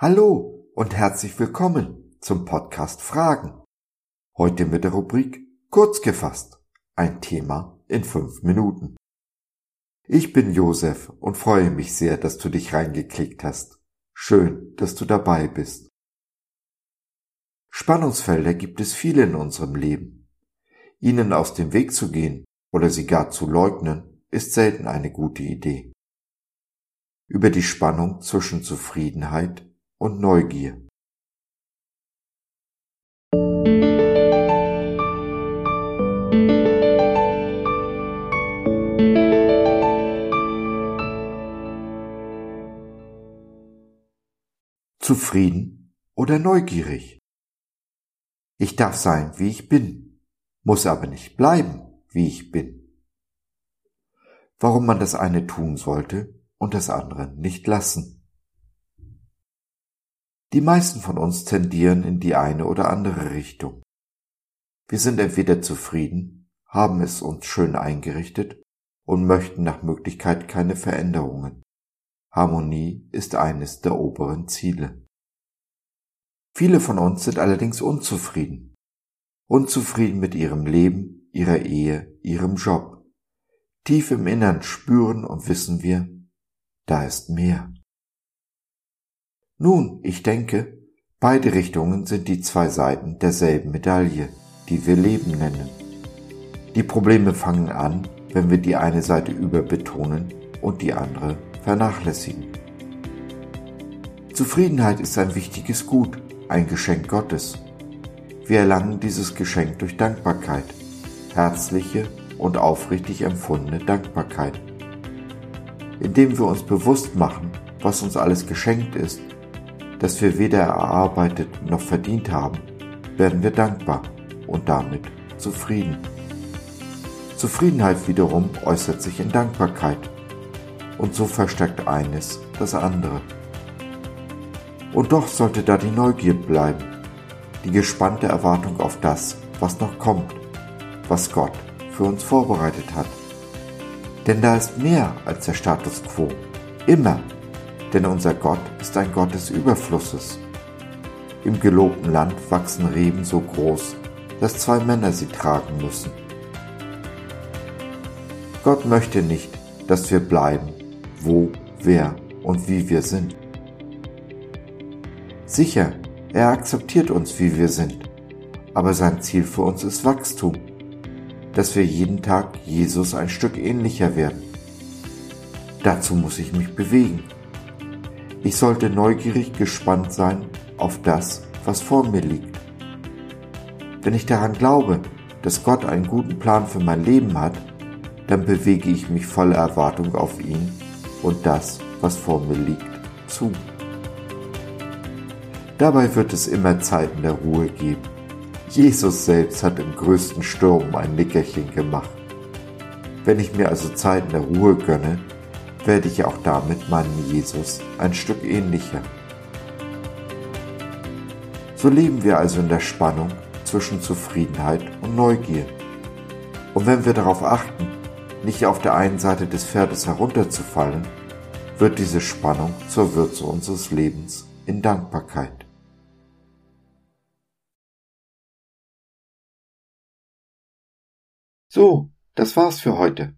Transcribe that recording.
Hallo und herzlich willkommen zum Podcast Fragen. Heute mit der Rubrik Kurz gefasst. Ein Thema in fünf Minuten. Ich bin Josef und freue mich sehr, dass du dich reingeklickt hast. Schön, dass du dabei bist. Spannungsfelder gibt es viele in unserem Leben. Ihnen aus dem Weg zu gehen oder sie gar zu leugnen, ist selten eine gute Idee. Über die Spannung zwischen Zufriedenheit und Neugier. Zufrieden oder neugierig? Ich darf sein, wie ich bin, muss aber nicht bleiben, wie ich bin. Warum man das eine tun sollte und das andere nicht lassen. Die meisten von uns tendieren in die eine oder andere Richtung. Wir sind entweder zufrieden, haben es uns schön eingerichtet und möchten nach Möglichkeit keine Veränderungen. Harmonie ist eines der oberen Ziele. Viele von uns sind allerdings unzufrieden. Unzufrieden mit ihrem Leben, ihrer Ehe, ihrem Job. Tief im Innern spüren und wissen wir, da ist mehr. Nun, ich denke, beide Richtungen sind die zwei Seiten derselben Medaille, die wir Leben nennen. Die Probleme fangen an, wenn wir die eine Seite überbetonen und die andere vernachlässigen. Zufriedenheit ist ein wichtiges Gut, ein Geschenk Gottes. Wir erlangen dieses Geschenk durch Dankbarkeit, herzliche und aufrichtig empfundene Dankbarkeit. Indem wir uns bewusst machen, was uns alles geschenkt ist das wir weder erarbeitet noch verdient haben, werden wir dankbar und damit zufrieden. Zufriedenheit wiederum äußert sich in Dankbarkeit und so verstärkt eines das andere. Und doch sollte da die Neugier bleiben, die gespannte Erwartung auf das, was noch kommt, was Gott für uns vorbereitet hat. Denn da ist mehr als der Status quo, immer denn unser Gott ist ein Gott des Überflusses. Im gelobten Land wachsen Reben so groß, dass zwei Männer sie tragen müssen. Gott möchte nicht, dass wir bleiben, wo, wer und wie wir sind. Sicher, er akzeptiert uns, wie wir sind, aber sein Ziel für uns ist Wachstum, dass wir jeden Tag Jesus ein Stück ähnlicher werden. Dazu muss ich mich bewegen ich sollte neugierig gespannt sein auf das, was vor mir liegt. Wenn ich daran glaube, dass Gott einen guten Plan für mein Leben hat, dann bewege ich mich voller Erwartung auf ihn und das, was vor mir liegt, zu. Dabei wird es immer Zeiten der Ruhe geben. Jesus selbst hat im größten Sturm ein Nickerchen gemacht. Wenn ich mir also Zeiten der Ruhe gönne, werde ich auch damit meinem Jesus ein Stück ähnlicher. So leben wir also in der Spannung zwischen Zufriedenheit und Neugier. Und wenn wir darauf achten, nicht auf der einen Seite des Pferdes herunterzufallen, wird diese Spannung zur Würze unseres Lebens in Dankbarkeit. So, das war's für heute.